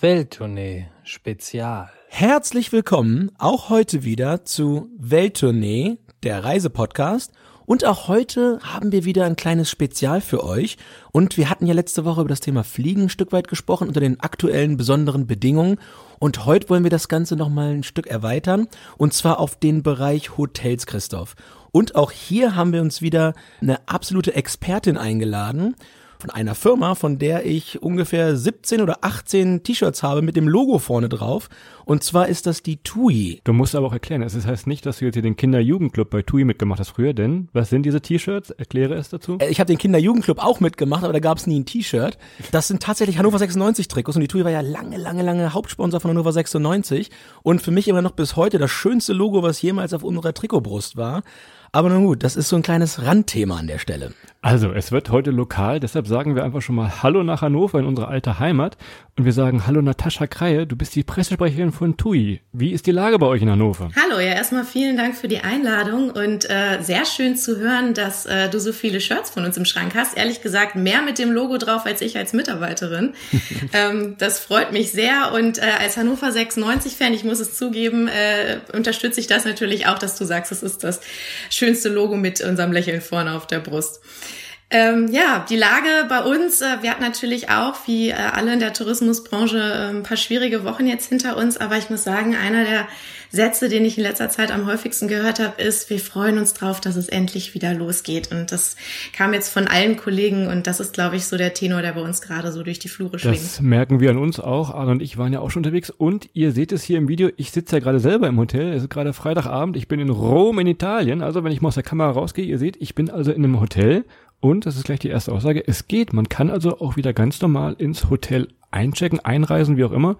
Welttournee Spezial. Herzlich willkommen auch heute wieder zu Welttournee, der Reisepodcast. Und auch heute haben wir wieder ein kleines Spezial für euch. Und wir hatten ja letzte Woche über das Thema Fliegen ein Stück weit gesprochen unter den aktuellen besonderen Bedingungen. Und heute wollen wir das Ganze nochmal ein Stück erweitern. Und zwar auf den Bereich Hotels, Christoph. Und auch hier haben wir uns wieder eine absolute Expertin eingeladen von einer Firma, von der ich ungefähr 17 oder 18 T-Shirts habe mit dem Logo vorne drauf. Und zwar ist das die TUI. Du musst aber auch erklären, es heißt nicht, dass du jetzt hier den Kinder-Jugendclub bei TUI mitgemacht hast früher, denn was sind diese T-Shirts? Erkläre es dazu. Äh, Ich habe den Kinder-Jugendclub auch mitgemacht, aber da gab es nie ein T-Shirt. Das sind tatsächlich Hannover 96 Trikots und die TUI war ja lange, lange, lange Hauptsponsor von Hannover 96 und für mich immer noch bis heute das schönste Logo, was jemals auf unserer Trikotbrust war. Aber nun gut, das ist so ein kleines Randthema an der Stelle. Also, es wird heute lokal, deshalb sagen wir einfach schon mal Hallo nach Hannover in unsere alte Heimat und wir sagen Hallo Natascha Kreie, du bist die Pressesprecherin von TUI. Wie ist die Lage bei euch in Hannover? Hallo, ja, erstmal vielen Dank für die Einladung und äh, sehr schön zu hören, dass äh, du so viele Shirts von uns im Schrank hast. Ehrlich gesagt, mehr mit dem Logo drauf als ich als Mitarbeiterin. ähm, das freut mich sehr und äh, als Hannover 96-Fan, ich muss es zugeben, äh, unterstütze ich das natürlich auch, dass du sagst, es ist das schönste Logo mit unserem Lächeln vorne auf der Brust. Ähm, ja, die Lage bei uns, äh, wir hatten natürlich auch, wie äh, alle in der Tourismusbranche, äh, ein paar schwierige Wochen jetzt hinter uns, aber ich muss sagen, einer der Sätze, den ich in letzter Zeit am häufigsten gehört habe, ist, wir freuen uns drauf, dass es endlich wieder losgeht. Und das kam jetzt von allen Kollegen und das ist, glaube ich, so der Tenor, der bei uns gerade so durch die Flure schwingt. Das merken wir an uns auch. Arne und ich waren ja auch schon unterwegs und ihr seht es hier im Video. Ich sitze ja gerade selber im Hotel. Es ist gerade Freitagabend. Ich bin in Rom in Italien. Also wenn ich mal aus der Kamera rausgehe, ihr seht, ich bin also in einem Hotel und das ist gleich die erste Aussage. Es geht. Man kann also auch wieder ganz normal ins Hotel einchecken, einreisen, wie auch immer.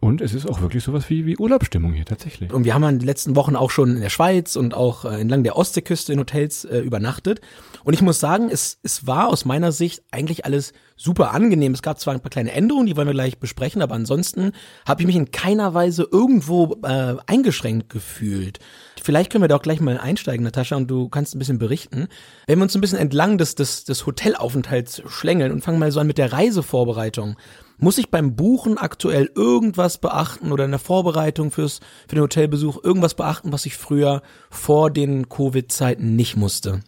Und es ist auch wirklich sowas wie, wie Urlaubsstimmung hier tatsächlich. Und wir haben in den letzten Wochen auch schon in der Schweiz und auch äh, entlang der Ostseeküste in Hotels äh, übernachtet. Und ich muss sagen, es, es war aus meiner Sicht eigentlich alles super angenehm. Es gab zwar ein paar kleine Änderungen, die wollen wir gleich besprechen, aber ansonsten habe ich mich in keiner Weise irgendwo äh, eingeschränkt gefühlt. Vielleicht können wir da auch gleich mal einsteigen, Natascha, und du kannst ein bisschen berichten. Wenn wir uns ein bisschen entlang des, des, des Hotelaufenthalts schlängeln und fangen mal so an mit der Reisevorbereitung. Muss ich beim Buchen aktuell irgendwas beachten oder in der Vorbereitung fürs, für den Hotelbesuch irgendwas beachten, was ich früher vor den Covid-Zeiten nicht musste?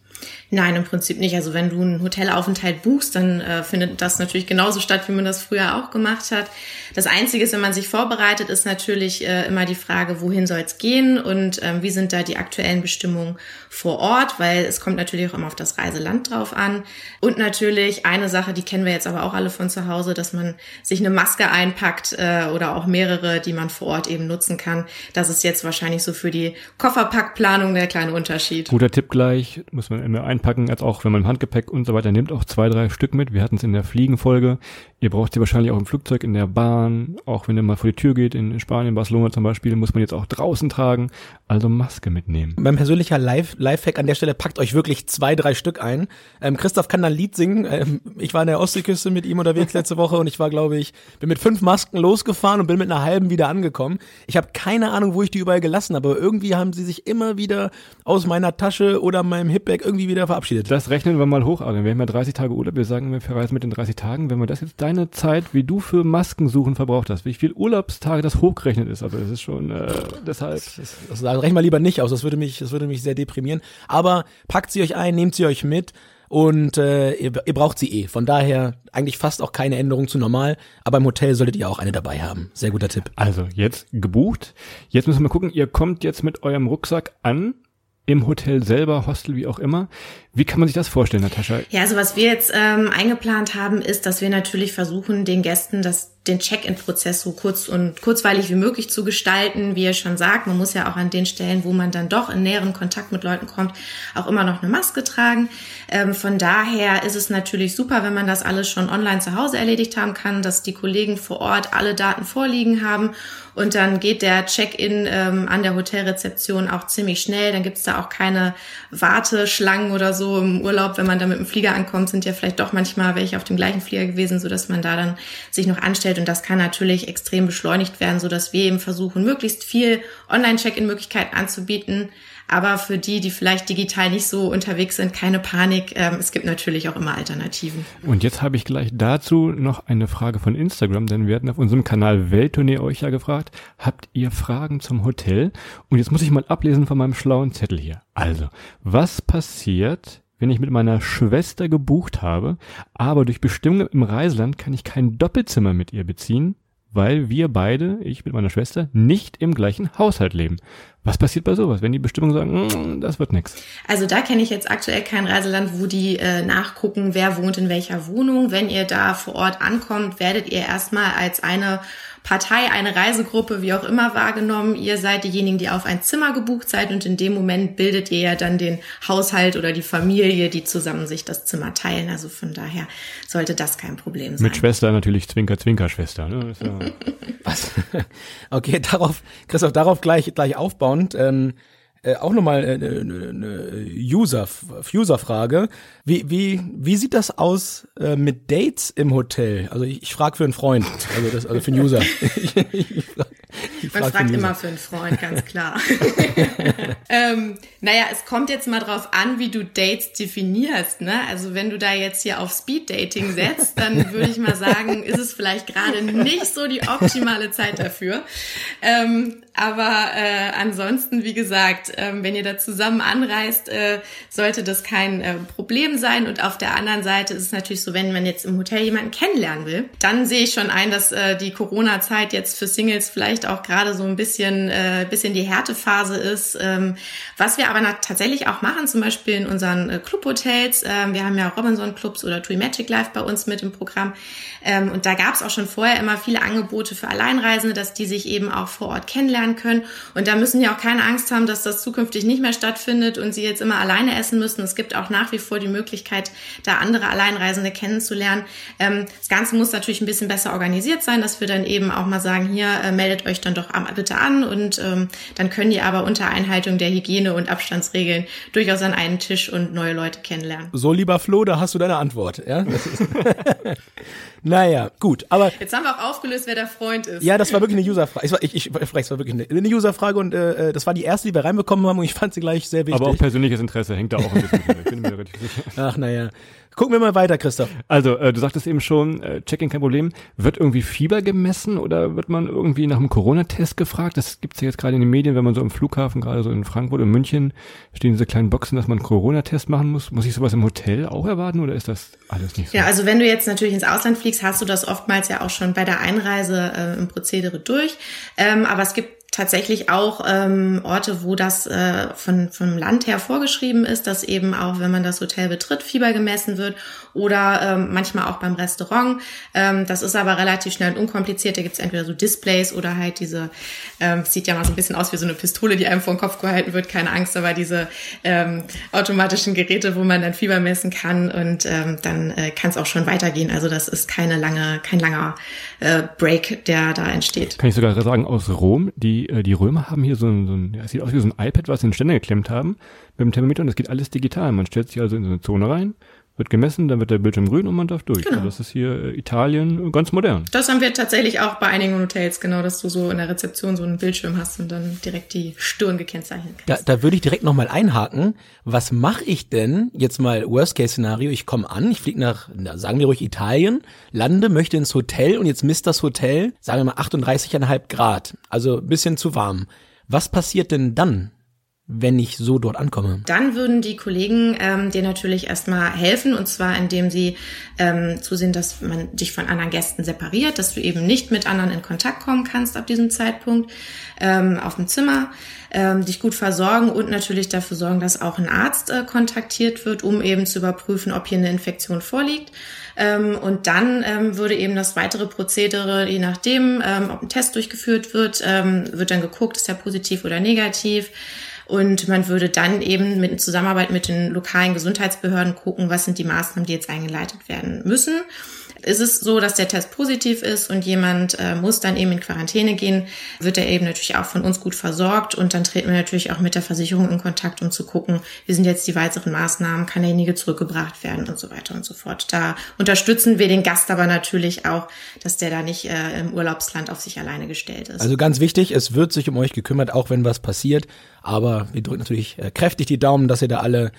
Nein, im Prinzip nicht. Also wenn du einen Hotelaufenthalt buchst, dann äh, findet das natürlich genauso statt, wie man das früher auch gemacht hat. Das Einzige ist, wenn man sich vorbereitet, ist natürlich äh, immer die Frage, wohin soll es gehen und ähm, wie sind da die aktuellen Bestimmungen vor Ort, weil es kommt natürlich auch immer auf das Reiseland drauf an. Und natürlich eine Sache, die kennen wir jetzt aber auch alle von zu Hause, dass man sich eine Maske einpackt äh, oder auch mehrere, die man vor Ort eben nutzen kann. Das ist jetzt wahrscheinlich so für die Kofferpackplanung der kleine Unterschied. Guter Tipp gleich, muss man immer einpacken, als auch wenn man im Handgepäck und so weiter nimmt, auch zwei, drei Stück mit. Wir hatten es in der Fliegenfolge. Ihr braucht sie wahrscheinlich auch im Flugzeug, in der Bahn, auch wenn ihr mal vor die Tür geht, in Spanien, Barcelona zum Beispiel, muss man jetzt auch draußen tragen, also Maske mitnehmen. Mein persönlicher Live- Lifehack an der Stelle, packt euch wirklich zwei, drei Stück ein. Ähm, Christoph kann dann ein Lied singen. Ähm, ich war in der Ostseeküste mit ihm unterwegs letzte Woche und ich war, glaube ich, bin mit fünf Masken losgefahren und bin mit einer halben wieder angekommen. Ich habe keine Ahnung, wo ich die überall gelassen habe, aber irgendwie haben sie sich immer wieder aus meiner Tasche oder meinem Hipbag irgendwie wieder verabschiedet. Das rechnen wir mal hoch, Adrian. Wir haben ja 30 Tage Urlaub. Wir sagen, wir verreisen mit den 30 Tagen. Wenn wir das jetzt deine Zeit, wie du für Masken suchen verbraucht hast, wie viel Urlaubstage das hochgerechnet ist, also das ist schon äh, deshalb. Das, das rechnen wir lieber nicht aus, das würde mich, das würde mich sehr deprimieren. Aber packt sie euch ein, nehmt sie euch mit und äh, ihr, ihr braucht sie eh. Von daher eigentlich fast auch keine Änderung zu normal, aber im Hotel solltet ihr auch eine dabei haben. Sehr guter Tipp. Also jetzt gebucht. Jetzt müssen wir mal gucken, ihr kommt jetzt mit eurem Rucksack an im Hotel selber, Hostel, wie auch immer. Wie kann man sich das vorstellen, Natascha? Ja, also was wir jetzt ähm, eingeplant haben, ist, dass wir natürlich versuchen, den Gästen das den Check-in-Prozess so kurz und kurzweilig wie möglich zu gestalten. Wie ihr schon sagt, man muss ja auch an den Stellen, wo man dann doch in näheren Kontakt mit Leuten kommt, auch immer noch eine Maske tragen. Ähm, von daher ist es natürlich super, wenn man das alles schon online zu Hause erledigt haben kann, dass die Kollegen vor Ort alle Daten vorliegen haben und dann geht der Check-in ähm, an der Hotelrezeption auch ziemlich schnell. Dann gibt's da auch keine Warteschlangen oder so im Urlaub. Wenn man da mit dem Flieger ankommt, sind ja vielleicht doch manchmal welche auf dem gleichen Flieger gewesen, so dass man da dann sich noch anstellt. Und das kann natürlich extrem beschleunigt werden, so dass wir eben versuchen, möglichst viel Online-Check-in-Möglichkeiten anzubieten aber für die, die vielleicht digital nicht so unterwegs sind, keine Panik. Ähm, es gibt natürlich auch immer Alternativen. Und jetzt habe ich gleich dazu noch eine Frage von Instagram, denn wir hatten auf unserem Kanal Welttournee euch ja gefragt, habt ihr Fragen zum Hotel? Und jetzt muss ich mal ablesen von meinem schlauen Zettel hier. Also, was passiert, wenn ich mit meiner Schwester gebucht habe, aber durch Bestimmungen im Reiseland kann ich kein Doppelzimmer mit ihr beziehen, weil wir beide, ich mit meiner Schwester, nicht im gleichen Haushalt leben. Was passiert bei sowas, wenn die Bestimmungen sagen, mm, das wird nix? Also da kenne ich jetzt aktuell kein Reiseland, wo die äh, nachgucken, wer wohnt in welcher Wohnung. Wenn ihr da vor Ort ankommt, werdet ihr erstmal als eine Partei, eine Reisegruppe, wie auch immer wahrgenommen. Ihr seid diejenigen, die auf ein Zimmer gebucht seid und in dem Moment bildet ihr ja dann den Haushalt oder die Familie, die zusammen sich das Zimmer teilen. Also von daher sollte das kein Problem sein. Mit Schwester natürlich Zwinker, Zwinker Schwester. Ne? Ja Was? Okay, darauf, Christoph, darauf gleich, gleich aufbauend. Ähm, äh, auch nochmal eine, eine, eine User, User-Frage. Wie, wie, wie sieht das aus äh, mit Dates im Hotel? Also ich, ich frage für einen Freund, also, das, also für einen User. ich, ich, ich Man fragt immer für einen Freund, ganz klar. ähm, naja, es kommt jetzt mal drauf an, wie du Dates definierst. Ne? Also wenn du da jetzt hier auf Speed-Dating setzt, dann würde ich mal sagen, ist es vielleicht gerade nicht so die optimale Zeit dafür. Ähm, aber äh, ansonsten, wie gesagt, ähm, wenn ihr da zusammen anreist, äh, sollte das kein äh, Problem sein. Und auf der anderen Seite ist es natürlich so, wenn man jetzt im Hotel jemanden kennenlernen will, dann sehe ich schon ein, dass äh, die Corona-Zeit jetzt für Singles vielleicht auch gerade so ein bisschen, äh, bisschen die Härtephase ist. Ähm, was wir aber tatsächlich auch machen, zum Beispiel in unseren äh, Clubhotels, äh, wir haben ja Robinson-Clubs oder TUI Magic Life bei uns mit im Programm. Ähm, und da gab es auch schon vorher immer viele Angebote für Alleinreisende, dass die sich eben auch vor Ort kennenlernen lernen können. Und da müssen die auch keine Angst haben, dass das zukünftig nicht mehr stattfindet und sie jetzt immer alleine essen müssen. Es gibt auch nach wie vor die Möglichkeit, da andere Alleinreisende kennenzulernen. Ähm, das Ganze muss natürlich ein bisschen besser organisiert sein, dass wir dann eben auch mal sagen, hier äh, meldet euch dann doch bitte an und ähm, dann können die aber unter Einhaltung der Hygiene- und Abstandsregeln durchaus an einen Tisch und neue Leute kennenlernen. So, lieber Flo, da hast du deine Antwort. Ja? naja, gut, aber... Jetzt haben wir auch aufgelöst, wer der Freund ist. Ja, das war wirklich eine Userfrage. Ich, ich, ich, ich, es war wirklich eine, eine Userfrage und äh, das war die erste, die wir reinbekommen haben und ich fand sie gleich sehr wichtig. Aber auch persönliches Interesse hängt da auch ein bisschen mit. Ich bin mir relativ sicher. Ach, naja. Gucken wir mal weiter, Christoph. Also, äh, du sagtest eben schon, äh, Check-in kein Problem. Wird irgendwie Fieber gemessen oder wird man irgendwie nach einem Corona-Test gefragt? Das gibt's ja jetzt gerade in den Medien, wenn man so im Flughafen, gerade so in Frankfurt und München, stehen diese kleinen Boxen, dass man einen Corona-Test machen muss. Muss ich sowas im Hotel auch erwarten oder ist das alles nicht so? Ja, also wenn du jetzt natürlich ins Ausland fliegst, hast du das oftmals ja auch schon bei der Einreise äh, im Prozedere durch. Ähm, aber es gibt tatsächlich auch ähm, Orte, wo das äh, von, vom Land her vorgeschrieben ist, dass eben auch, wenn man das Hotel betritt, Fieber gemessen wird oder ähm, manchmal auch beim Restaurant. Ähm, das ist aber relativ schnell und unkompliziert. Da gibt's entweder so Displays oder halt diese, ähm, sieht ja mal so ein bisschen aus wie so eine Pistole, die einem vor den Kopf gehalten wird, keine Angst, aber diese ähm, automatischen Geräte, wo man dann Fieber messen kann und ähm, dann äh, kann es auch schon weitergehen. Also das ist keine lange, kein langer äh, Break, der da entsteht. Kann ich sogar sagen, aus Rom, die die, äh, die Römer haben hier so ein, so ein ja, es sieht aus wie so ein iPad, was sie in den Ständer geklemmt haben, mit dem Thermometer und das geht alles digital. Man stellt sich also in so eine Zone rein, wird gemessen, dann wird der Bildschirm grün und man darf durch. Genau. Also das ist hier äh, Italien ganz modern. Das haben wir tatsächlich auch bei einigen Hotels, genau, dass du so in der Rezeption so einen Bildschirm hast und dann direkt die Stirn gekennzeichnet kannst. Da, da würde ich direkt nochmal einhaken. Was mache ich denn, jetzt mal Worst-Case-Szenario, ich komme an, ich fliege nach, na, sagen wir ruhig Italien, lande, möchte ins Hotel und jetzt misst das Hotel, sagen wir mal 38,5 Grad, also ein bisschen zu warm. Was passiert denn dann? Wenn ich so dort ankomme? Dann würden die Kollegen ähm, dir natürlich erstmal helfen und zwar indem sie ähm, zusehen, dass man dich von anderen Gästen separiert, dass du eben nicht mit anderen in Kontakt kommen kannst ab diesem Zeitpunkt ähm, auf dem Zimmer, ähm, dich gut versorgen und natürlich dafür sorgen, dass auch ein Arzt äh, kontaktiert wird, um eben zu überprüfen, ob hier eine Infektion vorliegt. Ähm, und dann ähm, würde eben das weitere Prozedere, je nachdem, ähm, ob ein Test durchgeführt wird, ähm, wird dann geguckt, ist der positiv oder negativ. Und man würde dann eben mit Zusammenarbeit mit den lokalen Gesundheitsbehörden gucken, was sind die Maßnahmen, die jetzt eingeleitet werden müssen. Ist es so, dass der Test positiv ist und jemand äh, muss dann eben in Quarantäne gehen, wird er eben natürlich auch von uns gut versorgt und dann treten wir natürlich auch mit der Versicherung in Kontakt, um zu gucken, wie sind jetzt die weiteren Maßnahmen, kann derjenige zurückgebracht werden und so weiter und so fort. Da unterstützen wir den Gast aber natürlich auch, dass der da nicht äh, im Urlaubsland auf sich alleine gestellt ist. Also ganz wichtig, es wird sich um euch gekümmert, auch wenn was passiert. Aber wir drücken natürlich äh, kräftig die Daumen, dass ihr da alle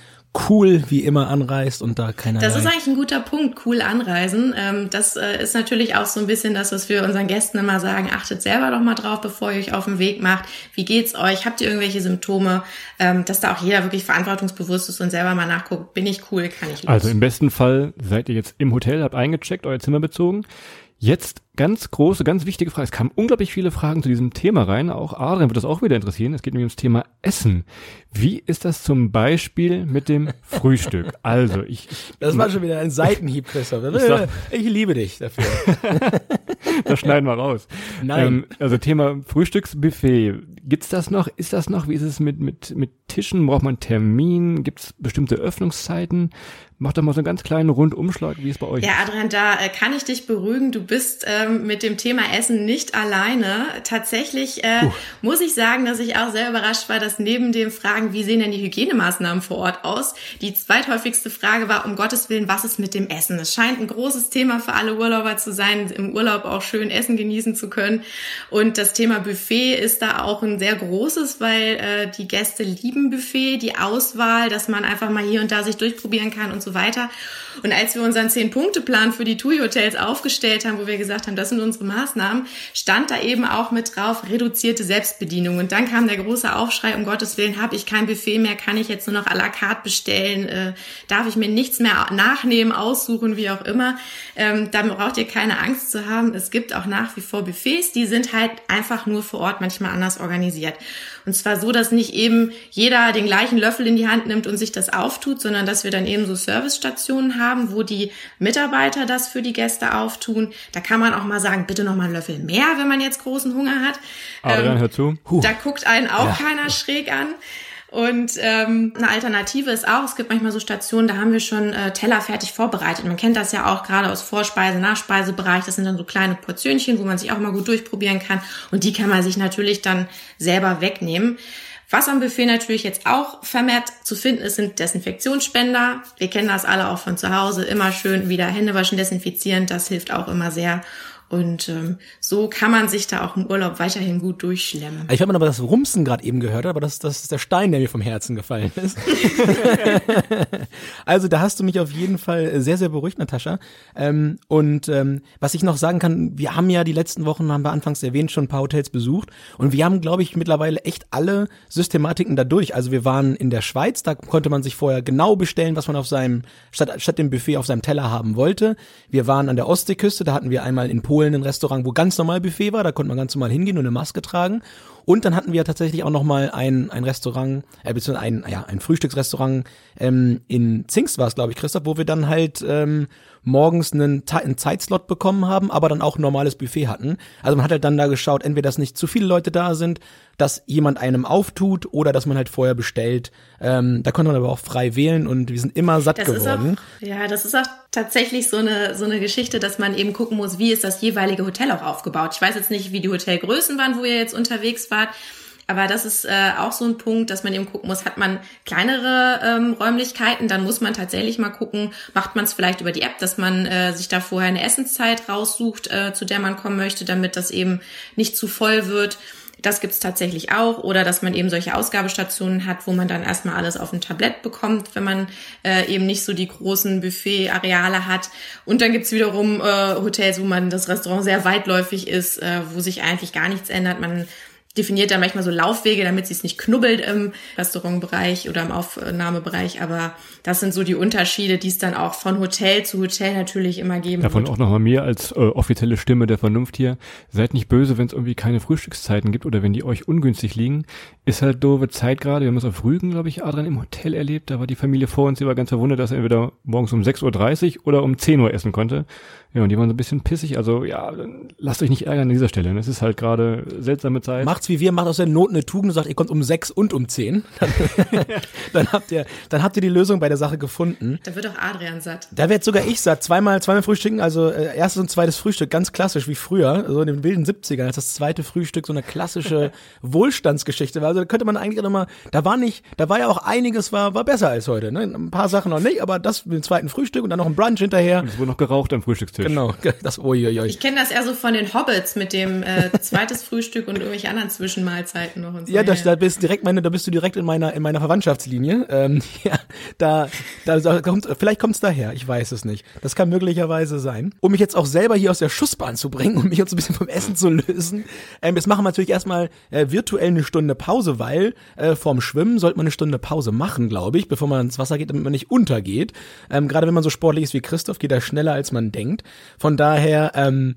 cool wie immer anreist und da keiner. Das ist eigentlich ein guter Punkt, cool anreisen. Ähm, das äh, ist natürlich auch so ein bisschen das, was wir unseren Gästen immer sagen. Achtet selber doch mal drauf, bevor ihr euch auf den Weg macht. Wie geht's euch? Habt ihr irgendwelche Symptome? Ähm, dass da auch jeder wirklich verantwortungsbewusst ist und selber mal nachguckt, bin ich cool, kann ich los? Also im besten Fall seid ihr jetzt im Hotel, habt eingecheckt, euer Zimmer bezogen. Jetzt ganz große, ganz wichtige Frage. Es kamen unglaublich viele Fragen zu diesem Thema rein. Auch Adrian wird das auch wieder interessieren. Es geht nämlich ums Thema Essen. Wie ist das zum Beispiel mit dem Frühstück? Also ich. Das war schon wieder ein Seitenhieb, Christoph. Ich, sag, ich liebe dich dafür. das schneiden wir raus. Nein. Ähm, also Thema Frühstücksbuffet. Gibt's das noch? Ist das noch? Wie ist es mit mit mit Tischen? Braucht man Termin? Gibt's bestimmte Öffnungszeiten? Mach doch mal so einen ganz kleinen Rundumschlag, wie es bei euch ja, ist. Ja, Adrian, da äh, kann ich dich beruhigen. Du bist ähm, mit dem Thema Essen nicht alleine. Tatsächlich äh, uh. muss ich sagen, dass ich auch sehr überrascht war, dass neben dem Fragen, wie sehen denn die Hygienemaßnahmen vor Ort aus, die zweithäufigste Frage war, um Gottes Willen, was ist mit dem Essen? Es scheint ein großes Thema für alle Urlauber zu sein, im Urlaub auch schön Essen genießen zu können. Und das Thema Buffet ist da auch ein sehr großes, weil äh, die Gäste lieben Buffet, die Auswahl, dass man einfach mal hier und da sich durchprobieren kann und so weiter. Und als wir unseren Zehn-Punkte-Plan für die TUI-Hotels aufgestellt haben, wo wir gesagt haben, das sind unsere Maßnahmen, stand da eben auch mit drauf, reduzierte Selbstbedienung. Und dann kam der große Aufschrei, um Gottes Willen, habe ich kein Buffet mehr, kann ich jetzt nur noch à la carte bestellen, äh, darf ich mir nichts mehr nachnehmen, aussuchen, wie auch immer. Ähm, da braucht ihr keine Angst zu haben. Es gibt auch nach wie vor Buffets, die sind halt einfach nur vor Ort manchmal anders organisiert. Und zwar so, dass nicht eben jeder den gleichen Löffel in die Hand nimmt und sich das auftut, sondern dass wir dann eben so Servicestationen haben, wo die Mitarbeiter das für die Gäste auftun. Da kann man auch mal sagen, bitte noch mal einen Löffel mehr, wenn man jetzt großen Hunger hat. Adrian, ähm, hör zu. Huh. Da guckt einen auch ja. keiner schräg an. Und ähm, eine Alternative ist auch, es gibt manchmal so Stationen, da haben wir schon äh, Teller fertig vorbereitet. Man kennt das ja auch gerade aus Vorspeise, Nachspeisebereich. Das sind dann so kleine Portionchen, wo man sich auch mal gut durchprobieren kann. Und die kann man sich natürlich dann selber wegnehmen. Was am Buffet natürlich jetzt auch vermehrt zu finden ist, sind Desinfektionsspender. Wir kennen das alle auch von zu Hause. Immer schön wieder Hände waschen, desinfizieren. Das hilft auch immer sehr. Und ähm, so kann man sich da auch im Urlaub weiterhin gut durchschlemmen. Ich habe aber das Rumsen gerade eben gehört, aber das, das ist der Stein, der mir vom Herzen gefallen ist. also da hast du mich auf jeden Fall sehr, sehr beruhigt, Natascha. Ähm, und ähm, was ich noch sagen kann, wir haben ja die letzten Wochen, haben wir anfangs erwähnt, schon ein paar Hotels besucht. Und wir haben, glaube ich, mittlerweile echt alle Systematiken da durch. Also wir waren in der Schweiz, da konnte man sich vorher genau bestellen, was man auf seinem, statt, statt dem Buffet auf seinem Teller haben wollte. Wir waren an der Ostseeküste, da hatten wir einmal in Polen ein Restaurant, wo ganz normal Buffet war, da konnte man ganz normal hingehen und eine Maske tragen. Und dann hatten wir tatsächlich auch noch mal ein, ein Restaurant, äh, beziehungsweise ein, ja, ein Frühstücksrestaurant ähm, in Zingst war es, glaube ich, Christoph, wo wir dann halt ähm, morgens einen, einen Zeitslot bekommen haben, aber dann auch ein normales Buffet hatten. Also man hat halt dann da geschaut, entweder dass nicht zu viele Leute da sind, dass jemand einem auftut oder dass man halt vorher bestellt. Ähm, da konnte man aber auch frei wählen und wir sind immer satt das geworden. Auch, ja, das ist auch tatsächlich so eine, so eine Geschichte, dass man eben gucken muss, wie ist das jeweilige Hotel auch aufgebaut. Ich weiß jetzt nicht, wie die Hotelgrößen waren, wo ihr jetzt unterwegs wart. Aber das ist äh, auch so ein Punkt, dass man eben gucken muss, hat man kleinere ähm, Räumlichkeiten, dann muss man tatsächlich mal gucken, macht man es vielleicht über die App, dass man äh, sich da vorher eine Essenszeit raussucht, äh, zu der man kommen möchte, damit das eben nicht zu voll wird. Das gibt's tatsächlich auch. Oder dass man eben solche Ausgabestationen hat, wo man dann erstmal alles auf ein Tablett bekommt, wenn man äh, eben nicht so die großen Buffet-Areale hat. Und dann gibt's wiederum äh, Hotels, wo man das Restaurant sehr weitläufig ist, äh, wo sich eigentlich gar nichts ändert. Man definiert dann manchmal so Laufwege, damit sie es nicht knubbelt im Restaurantbereich oder im Aufnahmebereich. Aber das sind so die Unterschiede, die es dann auch von Hotel zu Hotel natürlich immer geben Davon wird. auch nochmal mir als äh, offizielle Stimme der Vernunft hier. Seid nicht böse, wenn es irgendwie keine Frühstückszeiten gibt oder wenn die euch ungünstig liegen. Ist halt doofe Zeit gerade. Wir haben es auf Rügen, glaube ich, Adrian im Hotel erlebt. Da war die Familie vor uns, die war ganz verwundert, dass er entweder morgens um 6.30 Uhr oder um 10 Uhr essen konnte. Ja, und die waren so ein bisschen pissig. Also ja, lasst euch nicht ärgern an dieser Stelle. Es ist halt gerade seltsame Zeit. Macht's wie wir, macht aus der Not eine Tugend und sagt, ihr kommt um sechs und um zehn. Dann, dann, habt ihr, dann habt ihr die Lösung bei der Sache gefunden. Da wird auch Adrian satt. Da werd sogar ich satt. Zweimal, zweimal frühstücken, also äh, erstes und zweites Frühstück, ganz klassisch wie früher, so in den wilden 70ern, als das zweite Frühstück so eine klassische Wohlstandsgeschichte war. Also da könnte man eigentlich auch nochmal, da war nicht, da war ja auch einiges, war, war besser als heute. Ne? Ein paar Sachen noch nicht, aber das mit dem zweiten Frühstück und dann noch ein Brunch hinterher. Und es wurde noch geraucht am Frühstückstisch. Genau, das uiuiui. Ich kenne das eher so von den Hobbits mit dem äh, zweites Frühstück und irgendwelche anderen Zwischenmahlzeiten noch und so. Ja, da, da bist direkt meine, da bist du direkt in meiner in meiner Verwandtschaftslinie. Ähm, ja, da, da, da kommt, vielleicht kommt's daher, ich weiß es nicht. Das kann möglicherweise sein. Um mich jetzt auch selber hier aus der Schussbahn zu bringen und mich jetzt ein bisschen vom Essen zu lösen. Ähm, jetzt machen wir natürlich erstmal äh, virtuell eine Stunde Pause, weil äh, vorm Schwimmen sollte man eine Stunde Pause machen, glaube ich, bevor man ins Wasser geht, damit man nicht untergeht. Ähm, Gerade wenn man so sportlich ist wie Christoph, geht er schneller als man denkt. Von daher, ähm,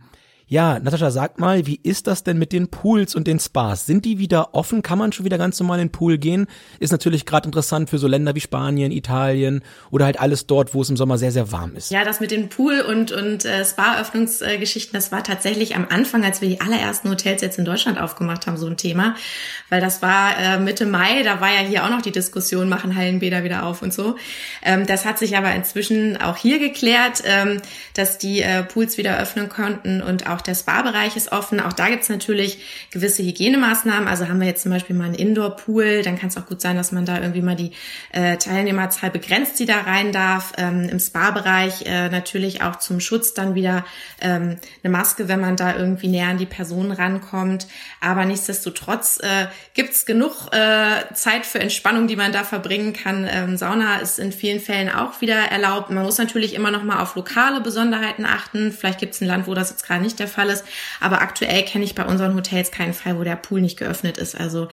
ja, Natascha, sag mal, wie ist das denn mit den Pools und den Spas? Sind die wieder offen? Kann man schon wieder ganz normal in den Pool gehen? Ist natürlich gerade interessant für so Länder wie Spanien, Italien oder halt alles dort, wo es im Sommer sehr, sehr warm ist. Ja, das mit den Pool- und, und äh, Spa-Öffnungsgeschichten, das war tatsächlich am Anfang, als wir die allerersten Hotels jetzt in Deutschland aufgemacht haben, so ein Thema. Weil das war äh, Mitte Mai, da war ja hier auch noch die Diskussion, machen Hallenbäder wieder auf und so. Ähm, das hat sich aber inzwischen auch hier geklärt, ähm, dass die äh, Pools wieder öffnen konnten und auch der Spa-Bereich ist offen. Auch da gibt's natürlich gewisse Hygienemaßnahmen. Also haben wir jetzt zum Beispiel mal einen Indoor-Pool, dann kann es auch gut sein, dass man da irgendwie mal die äh, Teilnehmerzahl begrenzt, die da rein darf. Ähm, Im Spa-Bereich äh, natürlich auch zum Schutz dann wieder ähm, eine Maske, wenn man da irgendwie näher an die Person rankommt. Aber nichtsdestotrotz äh, gibt's genug äh, Zeit für Entspannung, die man da verbringen kann. Ähm, Sauna ist in vielen Fällen auch wieder erlaubt. Man muss natürlich immer noch mal auf lokale Besonderheiten achten. Vielleicht gibt's ein Land, wo das jetzt gerade nicht der Fall ist. Aber aktuell kenne ich bei unseren Hotels keinen Fall, wo der Pool nicht geöffnet ist. Also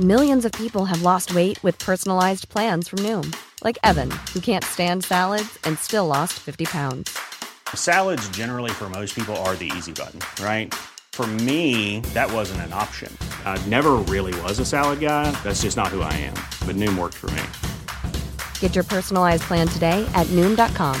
Millions of people have lost weight with personalized plans from Noom, like Evan, who can't stand salads and still lost 50 pounds. Salads, generally, for most people, are the easy button, right? For me, that wasn't an option. I never really was a salad guy. That's just not who I am. But Noom worked for me. Get your personalized plan today at Noom.com.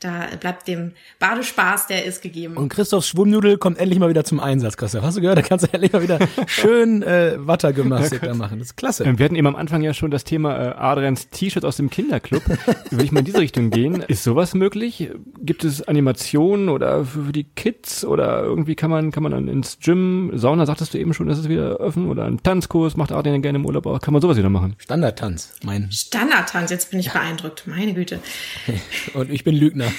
Da bleibt dem Badespaß, der ist gegeben. Und Christophs Schwummnudel kommt endlich mal wieder zum Einsatz, Christoph. Hast du gehört? Da kannst du endlich mal wieder schön äh, Wattergymnastik da machen. Das ist klasse. Wir hatten eben am Anfang ja schon das Thema äh, Adrians T-Shirt aus dem Kinderclub. Will ich mal in diese Richtung gehen? Ist sowas möglich? Gibt es Animationen oder für die Kids oder irgendwie kann man kann man dann ins Gym, Sauna sagtest du eben schon, dass es wieder öffnen oder einen Tanzkurs macht Adrian gerne im Urlaub auch. Kann man sowas wieder machen? Standardtanz, mein. Standardtanz, jetzt bin ich beeindruckt. Meine Güte. Und ich bin Lügner. No.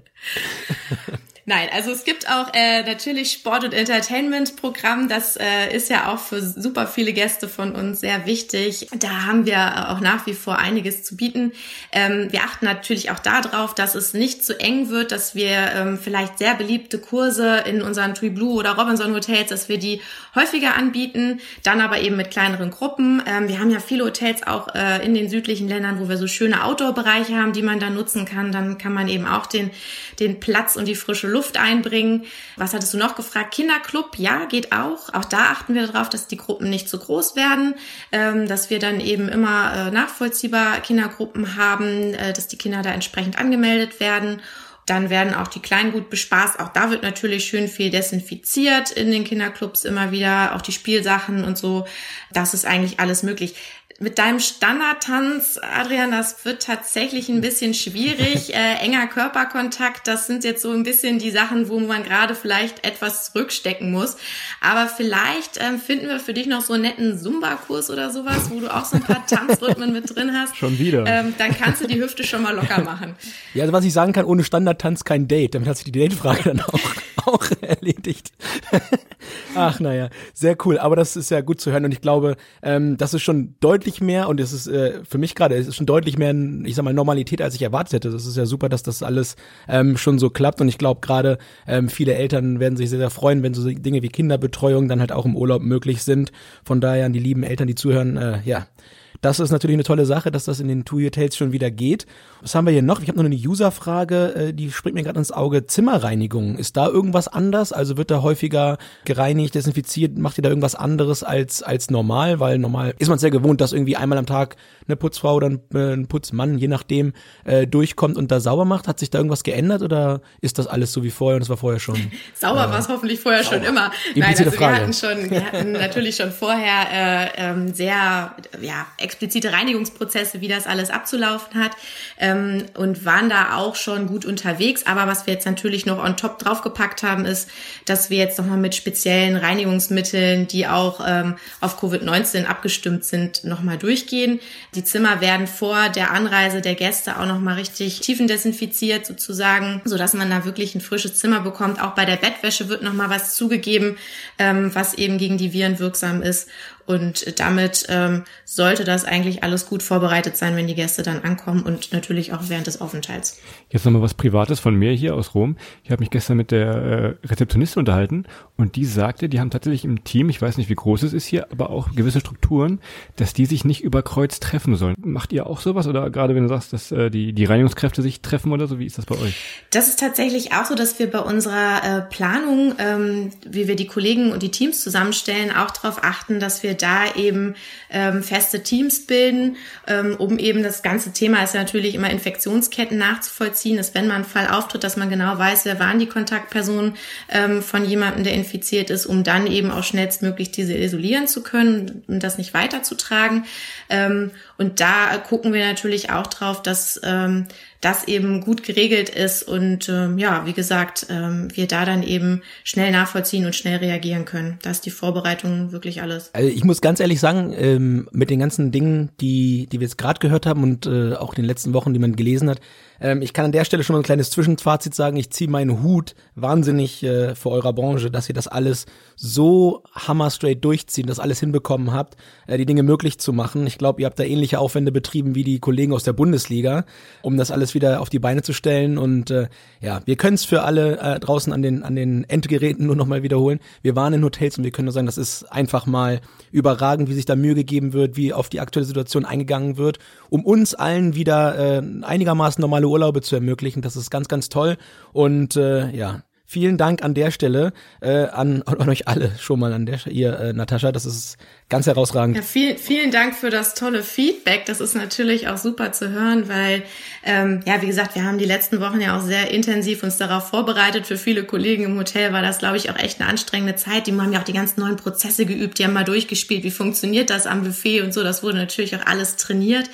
Nein, also es gibt auch äh, natürlich Sport- und Entertainment-Programm. Das äh, ist ja auch für super viele Gäste von uns sehr wichtig. Da haben wir auch nach wie vor einiges zu bieten. Ähm, wir achten natürlich auch darauf, dass es nicht zu eng wird, dass wir ähm, vielleicht sehr beliebte Kurse in unseren Tree Blue oder Robinson Hotels, dass wir die häufiger anbieten, dann aber eben mit kleineren Gruppen. Ähm, wir haben ja viele Hotels auch äh, in den südlichen Ländern, wo wir so schöne Outdoor-Bereiche haben, die man dann nutzen kann. Dann kann man eben auch den, den Platz und die frische Luft einbringen. Was hattest du noch gefragt? Kinderclub, ja, geht auch. Auch da achten wir darauf, dass die Gruppen nicht zu groß werden, ähm, dass wir dann eben immer äh, nachvollziehbar Kindergruppen haben, äh, dass die Kinder da entsprechend angemeldet werden. Dann werden auch die Kleinen gut bespaßt. Auch da wird natürlich schön viel desinfiziert in den Kinderclubs immer wieder. Auch die Spielsachen und so. Das ist eigentlich alles möglich. Mit deinem Standardtanz, Adrian, das wird tatsächlich ein bisschen schwierig. Äh, enger Körperkontakt, das sind jetzt so ein bisschen die Sachen, wo man gerade vielleicht etwas zurückstecken muss. Aber vielleicht ähm, finden wir für dich noch so einen netten Zumba-Kurs oder sowas, wo du auch so ein paar Tanzrhythmen mit drin hast. Schon wieder. Ähm, dann kannst du die Hüfte schon mal locker machen. Ja, also was ich sagen kann, ohne Standardtanz kein Date. Damit hat sich die Date-Frage dann auch, auch erledigt. Ach naja, sehr cool. Aber das ist ja gut zu hören und ich glaube, ähm, das ist schon deutlich mehr und es ist äh, für mich gerade, es ist schon deutlich mehr, ich sag mal, Normalität, als ich erwartet hätte. Das ist ja super, dass das alles ähm, schon so klappt und ich glaube gerade ähm, viele Eltern werden sich sehr, sehr freuen, wenn so Dinge wie Kinderbetreuung dann halt auch im Urlaub möglich sind. Von daher an die lieben Eltern, die zuhören, äh, ja, das ist natürlich eine tolle Sache, dass das in den Two Year Tales schon wieder geht. Was haben wir hier noch? Ich habe noch eine User-Frage, äh, die springt mir gerade ins Auge. Zimmerreinigung. Ist da irgendwas anders? Also wird da häufiger gereinigt, desinfiziert? Macht ihr da irgendwas anderes als, als normal? Weil normal ist man sehr gewohnt, dass irgendwie einmal am Tag eine Putzfrau oder ein, äh, ein Putzmann, je nachdem, äh, durchkommt und da sauber macht. Hat sich da irgendwas geändert oder ist das alles so wie vorher und es war vorher schon? sauber äh, war es hoffentlich vorher sauber. schon immer. Nein, also Frage. wir hatten schon, wir hatten natürlich schon vorher äh, ähm, sehr ja, explizite Reinigungsprozesse, wie das alles abzulaufen hat ähm, und waren da auch schon gut unterwegs. Aber was wir jetzt natürlich noch on top draufgepackt haben, ist, dass wir jetzt nochmal mit speziellen Reinigungsmitteln, die auch ähm, auf Covid-19 abgestimmt sind, nochmal durchgehen. Die Zimmer werden vor der Anreise der Gäste auch nochmal richtig tiefendesinfiziert sozusagen, so dass man da wirklich ein frisches Zimmer bekommt. Auch bei der Bettwäsche wird nochmal was zugegeben, ähm, was eben gegen die Viren wirksam ist. Und damit ähm, sollte das eigentlich alles gut vorbereitet sein, wenn die Gäste dann ankommen und natürlich auch während des Aufenthalts. Jetzt nochmal was Privates von mir hier aus Rom. Ich habe mich gestern mit der äh, Rezeptionistin unterhalten und die sagte, die haben tatsächlich im Team, ich weiß nicht, wie groß es ist hier, aber auch gewisse Strukturen, dass die sich nicht über Kreuz treffen sollen. Macht ihr auch sowas oder gerade wenn du sagst, dass äh, die, die Reinigungskräfte sich treffen oder so, wie ist das bei euch? Das ist tatsächlich auch so, dass wir bei unserer äh, Planung, ähm, wie wir die Kollegen und die Teams zusammenstellen, auch darauf achten, dass wir da eben ähm, feste Teams bilden, ähm, um eben das ganze Thema ist ja natürlich immer Infektionsketten nachzuvollziehen, dass wenn mal ein Fall auftritt, dass man genau weiß, wer waren die Kontaktpersonen ähm, von jemandem, der infiziert ist, um dann eben auch schnellstmöglich diese isolieren zu können und das nicht weiterzutragen. Ähm, und da gucken wir natürlich auch drauf, dass ähm, das eben gut geregelt ist und ähm, ja, wie gesagt, ähm, wir da dann eben schnell nachvollziehen und schnell reagieren können. Da ist die Vorbereitung wirklich alles. Also ich muss ganz ehrlich sagen, ähm, mit den ganzen Dingen, die, die wir jetzt gerade gehört haben und äh, auch in den letzten Wochen, die man gelesen hat, ähm, ich kann an der Stelle schon mal ein kleines Zwischenfazit sagen. Ich ziehe meinen Hut wahnsinnig äh, für eurer Branche, dass ihr das alles so hammerstraight durchziehen, das alles hinbekommen habt, äh, die Dinge möglich zu machen. Ich glaube, ihr habt da ähnliche Aufwände betrieben wie die Kollegen aus der Bundesliga, um das alles wieder auf die Beine zu stellen. Und äh, ja, wir können es für alle äh, draußen an den, an den Endgeräten nur nochmal wiederholen. Wir waren in Hotels und wir können nur sagen, das ist einfach mal überragend, wie sich da Mühe gegeben wird, wie auf die aktuelle Situation eingegangen wird, um uns allen wieder äh, einigermaßen normale tolle Urlaube zu ermöglichen. Das ist ganz, ganz toll. Und äh, ja, vielen Dank an der Stelle äh, an, an euch alle schon mal an der Stelle, ihr äh, Natascha, das ist ganz herausragend. Ja, viel, vielen Dank für das tolle Feedback. Das ist natürlich auch super zu hören, weil ähm, ja, wie gesagt, wir haben die letzten Wochen ja auch sehr intensiv uns darauf vorbereitet. Für viele Kollegen im Hotel war das, glaube ich, auch echt eine anstrengende Zeit. Die haben ja auch die ganzen neuen Prozesse geübt, die haben mal durchgespielt, wie funktioniert das am Buffet und so. Das wurde natürlich auch alles trainiert.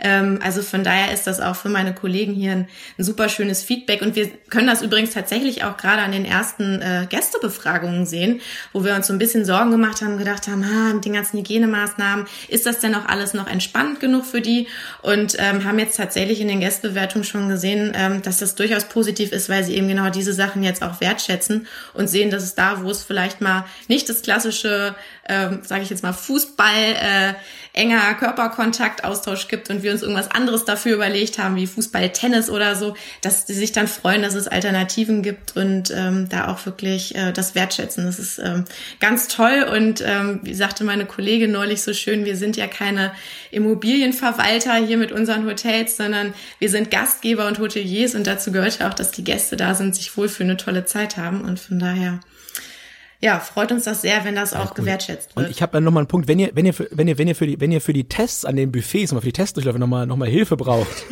Ähm, also von daher ist das auch für meine Kollegen hier ein, ein, super schönes Feedback. Und wir können das übrigens tatsächlich auch gerade an den ersten äh, Gästebefragungen sehen, wo wir uns so ein bisschen Sorgen gemacht haben, gedacht haben, ah, mit den ganzen Hygienemaßnahmen, ist das denn auch alles noch entspannt genug für die? Und ähm, haben jetzt tatsächlich in den Gästebewertungen schon gesehen, ähm, dass das durchaus positiv ist, weil sie eben genau diese Sachen jetzt auch wertschätzen und sehen, dass es da, wo es vielleicht mal nicht das klassische, ähm, sage ich jetzt mal, Fußball äh, enger Körperkontaktaustausch gibt und wir uns irgendwas anderes dafür überlegt haben, wie Fußball, Tennis oder so, dass sie sich dann freuen, dass es Alternativen gibt und ähm, da auch wirklich äh, das wertschätzen. Das ist ähm, ganz toll und ähm, wie sagte meine Kollegin neulich so schön, wir sind ja keine Immobilienverwalter hier mit unseren Hotels, sondern wir sind Gastgeber und Hoteliers und dazu gehört ja auch, dass die Gäste da sind, sich wohl für eine tolle Zeit haben und von daher ja, freut uns das sehr, wenn das auch cool. gewertschätzt wird. Und ich habe dann nochmal einen Punkt, wenn ihr, wenn ihr, für, wenn ihr, wenn ihr für die, wenn ihr für die Tests an den Buffets, mal für die Testdurchläufe nochmal, nochmal Hilfe braucht.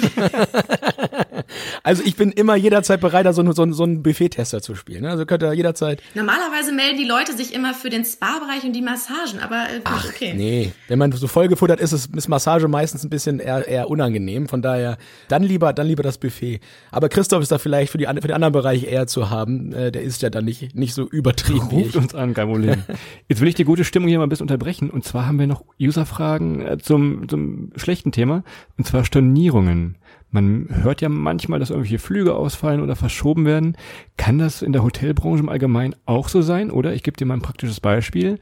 also ich bin immer jederzeit bereit, da so, so, so einen Buffet-Tester zu spielen. Ne? Also könnt ihr jederzeit. Normalerweise melden die Leute sich immer für den Spa-Bereich und die Massagen, aber äh, Ach, okay. Nee, wenn man so vollgefuttert ist, ist, ist Massage meistens ein bisschen eher, eher unangenehm. Von daher, dann lieber, dann lieber das Buffet. Aber Christoph ist da vielleicht für, die, für den anderen Bereich eher zu haben. Äh, der ist ja dann nicht, nicht so übertrieben. Ruft uns an, kein Problem. Jetzt will ich die gute Stimmung hier mal ein bisschen unterbrechen. Und zwar haben wir noch Userfragen äh, zum, zum schlechten Thema. Und zwar Stornierungen. Man hört ja manchmal, dass irgendwelche Flüge ausfallen oder verschoben werden. Kann das in der Hotelbranche im Allgemeinen auch so sein? Oder ich gebe dir mal ein praktisches Beispiel.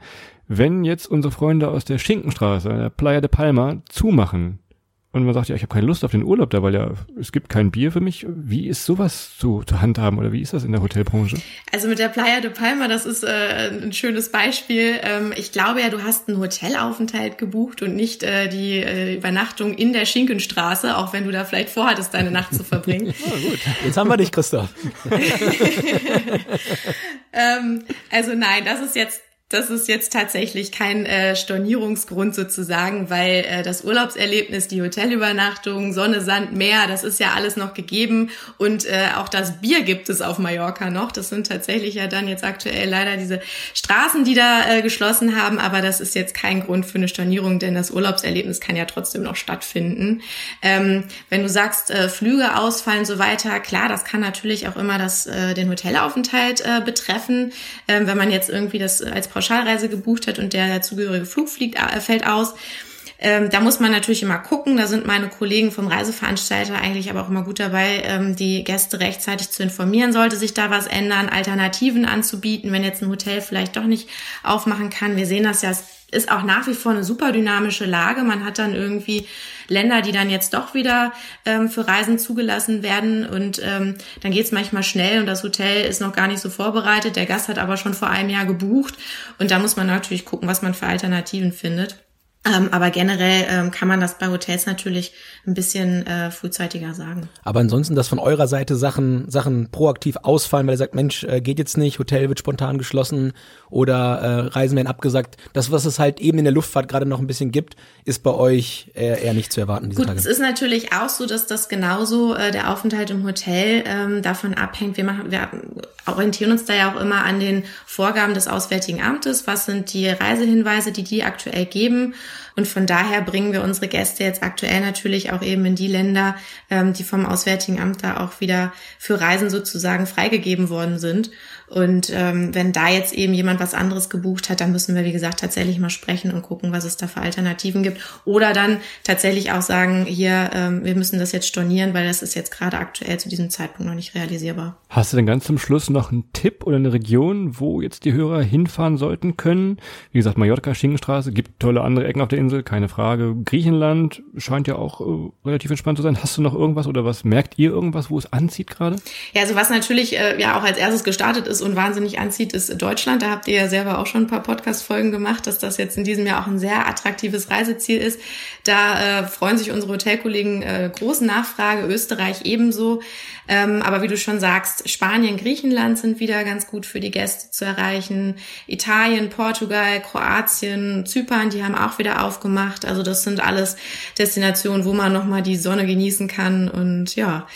Wenn jetzt unsere Freunde aus der Schinkenstraße, der Playa de Palma, zumachen, und man sagt, ja, ich habe keine Lust auf den Urlaub da, weil ja, es gibt kein Bier für mich. Wie ist sowas zu, zu handhaben oder wie ist das in der Hotelbranche? Also mit der Playa de Palma, das ist äh, ein schönes Beispiel. Ähm, ich glaube ja, du hast einen Hotelaufenthalt gebucht und nicht äh, die äh, Übernachtung in der Schinkenstraße, auch wenn du da vielleicht vorhattest, deine Nacht zu verbringen. oh, gut. Jetzt haben wir dich, Christoph. ähm, also nein, das ist jetzt das ist jetzt tatsächlich kein äh, Stornierungsgrund sozusagen, weil äh, das Urlaubserlebnis, die Hotelübernachtung, Sonne, Sand, Meer, das ist ja alles noch gegeben und äh, auch das Bier gibt es auf Mallorca noch. Das sind tatsächlich ja dann jetzt aktuell leider diese Straßen, die da äh, geschlossen haben, aber das ist jetzt kein Grund für eine Stornierung, denn das Urlaubserlebnis kann ja trotzdem noch stattfinden. Ähm, wenn du sagst, äh, Flüge ausfallen so weiter, klar, das kann natürlich auch immer das äh, den Hotelaufenthalt äh, betreffen, ähm, wenn man jetzt irgendwie das als Pauschalreise gebucht hat und der dazugehörige Flug fliegt, äh, fällt aus. Ähm, da muss man natürlich immer gucken. Da sind meine Kollegen vom Reiseveranstalter eigentlich aber auch immer gut dabei, ähm, die Gäste rechtzeitig zu informieren, sollte sich da was ändern, Alternativen anzubieten, wenn jetzt ein Hotel vielleicht doch nicht aufmachen kann. Wir sehen das ja, es ist auch nach wie vor eine super dynamische Lage. Man hat dann irgendwie Länder, die dann jetzt doch wieder ähm, für Reisen zugelassen werden. Und ähm, dann geht es manchmal schnell und das Hotel ist noch gar nicht so vorbereitet. Der Gast hat aber schon vor einem Jahr gebucht. Und da muss man natürlich gucken, was man für Alternativen findet. Ähm, aber generell ähm, kann man das bei Hotels natürlich ein bisschen äh, frühzeitiger sagen. Aber ansonsten, dass von eurer Seite Sachen, Sachen proaktiv ausfallen, weil ihr sagt, Mensch, äh, geht jetzt nicht, Hotel wird spontan geschlossen oder äh, Reisen werden abgesagt. Das, was es halt eben in der Luftfahrt gerade noch ein bisschen gibt, ist bei euch eher, eher nicht zu erwarten diese Gut, Tage. es ist natürlich auch so, dass das genauso äh, der Aufenthalt im Hotel ähm, davon abhängt. Wir machen, wir orientieren uns da ja auch immer an den Vorgaben des Auswärtigen Amtes. Was sind die Reisehinweise, die die aktuell geben? Und von daher bringen wir unsere Gäste jetzt aktuell natürlich auch eben in die Länder, ähm, die vom Auswärtigen Amt da auch wieder für Reisen sozusagen freigegeben worden sind. Und ähm, wenn da jetzt eben jemand was anderes gebucht hat, dann müssen wir, wie gesagt, tatsächlich mal sprechen und gucken, was es da für Alternativen gibt. Oder dann tatsächlich auch sagen, hier, ähm, wir müssen das jetzt stornieren, weil das ist jetzt gerade aktuell zu diesem Zeitpunkt noch nicht realisierbar. Hast du denn ganz zum Schluss noch einen Tipp oder eine Region, wo jetzt die Hörer hinfahren sollten können? Wie gesagt, Mallorca, Schinkenstraße, gibt tolle andere Ecken auf der Insel, keine Frage. Griechenland scheint ja auch äh, relativ entspannt zu sein. Hast du noch irgendwas oder was? Merkt ihr irgendwas, wo es anzieht gerade? Ja, also was natürlich äh, ja auch als erstes gestartet ist und wahnsinnig anzieht, ist Deutschland. Da habt ihr ja selber auch schon ein paar Podcast-Folgen gemacht, dass das jetzt in diesem Jahr auch ein sehr attraktives Reiseziel ist. Da äh, freuen sich unsere Hotelkollegen äh, großen Nachfrage, Österreich ebenso. Ähm, aber wie du schon sagst, Spanien, Griechenland sind wieder ganz gut für die Gäste zu erreichen. Italien, Portugal, Kroatien, Zypern, die haben auch wieder aufgemacht. Also das sind alles Destinationen, wo man nochmal die Sonne genießen kann und ja,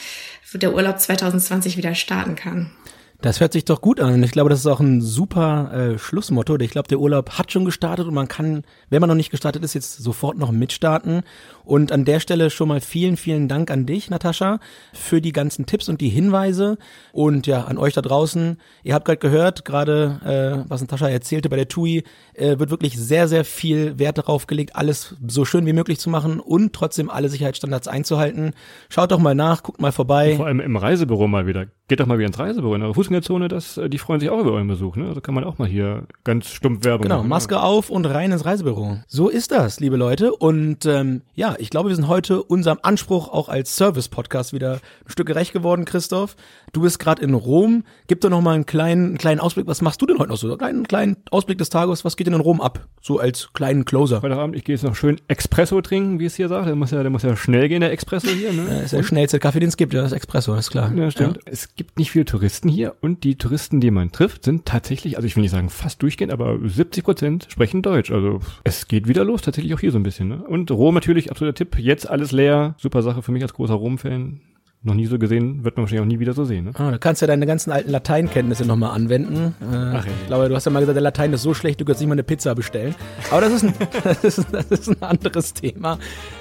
der Urlaub 2020 wieder starten kann. Das hört sich doch gut an. Ich glaube, das ist auch ein super äh, Schlussmotto. Ich glaube, der Urlaub hat schon gestartet und man kann, wenn man noch nicht gestartet ist, jetzt sofort noch mitstarten. Und an der Stelle schon mal vielen, vielen Dank an dich, Natascha, für die ganzen Tipps und die Hinweise. Und ja, an euch da draußen. Ihr habt gerade gehört, gerade äh, was Natascha erzählte bei der TUI, äh, wird wirklich sehr, sehr viel Wert darauf gelegt, alles so schön wie möglich zu machen und trotzdem alle Sicherheitsstandards einzuhalten. Schaut doch mal nach, guckt mal vorbei. Vor allem im Reisebüro mal wieder. Geht doch mal wieder ins Reisebüro in eure Fußgängerzone, das, äh, die freuen sich auch über euren Besuch. Ne? Also kann man auch mal hier ganz stumpf Werbung Genau, machen. Maske auf und rein ins Reisebüro. So ist das, liebe Leute. Und ähm, ja, ich glaube, wir sind heute unserem Anspruch auch als Service-Podcast wieder ein Stück gerecht geworden, Christoph. Du bist gerade in Rom. Gib doch noch mal einen kleinen, einen kleinen Ausblick. Was machst du denn heute noch so? Einen kleinen, kleinen Ausblick des Tages. Was geht denn in Rom ab? So als kleinen Closer. Freitagabend, ich gehe jetzt noch schön Espresso trinken, wie es hier sagt. Der muss ja, der muss ja schnell gehen, der Espresso hier. Ne? Das ist der schnellste Kaffee, den es gibt, ja, das Espresso, ist klar. Ja, stimmt. Es gibt nicht viele Touristen hier und die Touristen, die man trifft, sind tatsächlich, also ich will nicht sagen fast durchgehend, aber 70 Prozent sprechen Deutsch. Also es geht wieder los, tatsächlich auch hier so ein bisschen. Ne? Und Rom natürlich, absoluter Tipp. Jetzt alles leer. Super Sache für mich als großer Rom-Fan. Noch nie so gesehen, wird man wahrscheinlich auch nie wieder so sehen. Ne? Ah, da kannst du ja deine ganzen alten Lateinkenntnisse nochmal anwenden. Äh, Ach ja. Ich glaube, du hast ja mal gesagt, der Latein ist so schlecht, du kannst nicht mal eine Pizza bestellen. Aber das ist ein, das ist, das ist ein anderes Thema.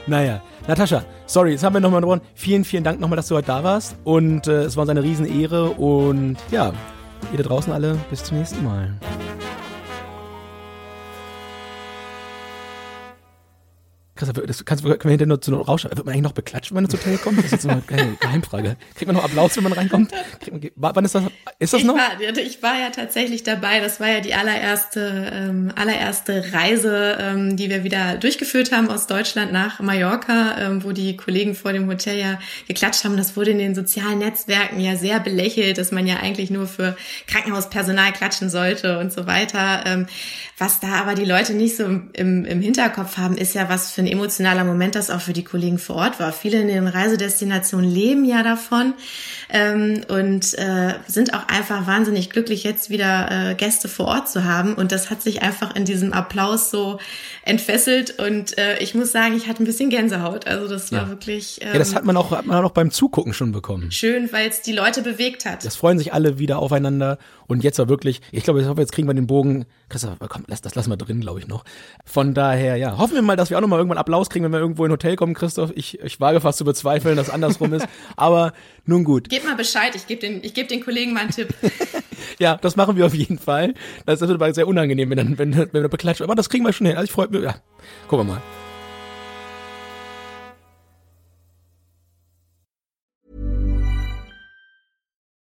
Naja, Natascha, sorry, jetzt haben wir nochmal gewonnen. Vielen, vielen Dank nochmal, dass du heute da warst. Und äh, es war uns eine Riesenehre. Und ja, ihr da draußen alle, bis zum nächsten Mal. Christoph, das kannst, können wir hinterher nur zu nur rausschauen. Wird man eigentlich noch beklatscht, wenn man ins Hotel kommt? Das ist jetzt so eine Geheimfrage. Kriegt man noch Applaus, wenn man reinkommt? Man, wann ist das? Ist das ich noch? War, ich war ja tatsächlich dabei. Das war ja die allererste, ähm, allererste Reise, ähm, die wir wieder durchgeführt haben aus Deutschland nach Mallorca, ähm, wo die Kollegen vor dem Hotel ja geklatscht haben. Das wurde in den sozialen Netzwerken ja sehr belächelt, dass man ja eigentlich nur für Krankenhauspersonal klatschen sollte und so weiter. Ähm, was da aber die Leute nicht so im, im Hinterkopf haben, ist ja, was für ein emotionaler Moment das auch für die Kollegen vor Ort war. Viele in den Reisedestinationen leben ja davon ähm, und äh, sind auch einfach wahnsinnig glücklich, jetzt wieder äh, Gäste vor Ort zu haben. Und das hat sich einfach in diesem Applaus so entfesselt. Und äh, ich muss sagen, ich hatte ein bisschen Gänsehaut. Also das war Ja. wirklich ähm, Ja, das hat man auch, hat man auch beim Zugucken schon bekommen. schön, weil es die Leute bewegt hat. Das freuen sich alle wieder aufeinander. Und jetzt war wirklich, ich glaube, ich hoffe, jetzt kriegen wir den Bogen. Christoph, komm, lass, das lassen wir drin, glaube ich, noch. Von daher, ja, hoffen wir mal, dass wir auch nochmal irgendwann Applaus kriegen, wenn wir irgendwo in ein Hotel kommen, Christoph. Ich, ich wage fast zu bezweifeln, dass andersrum ist. Aber nun gut. Gebt mal Bescheid, ich gebe den, ich geb den Kollegen mal einen Tipp. Ja, das machen wir auf jeden Fall. Das wird aber sehr unangenehm, wenn, dann, wenn, wenn wir beklatscht. Aber das kriegen wir schon hin. Also ich freue mich. Ja, gucken wir mal.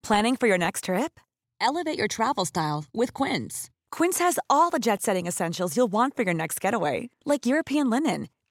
Planning for your next trip? Elevate your travel style with Quince. Quince has all the jet setting essentials you'll want for your next getaway, like European linen,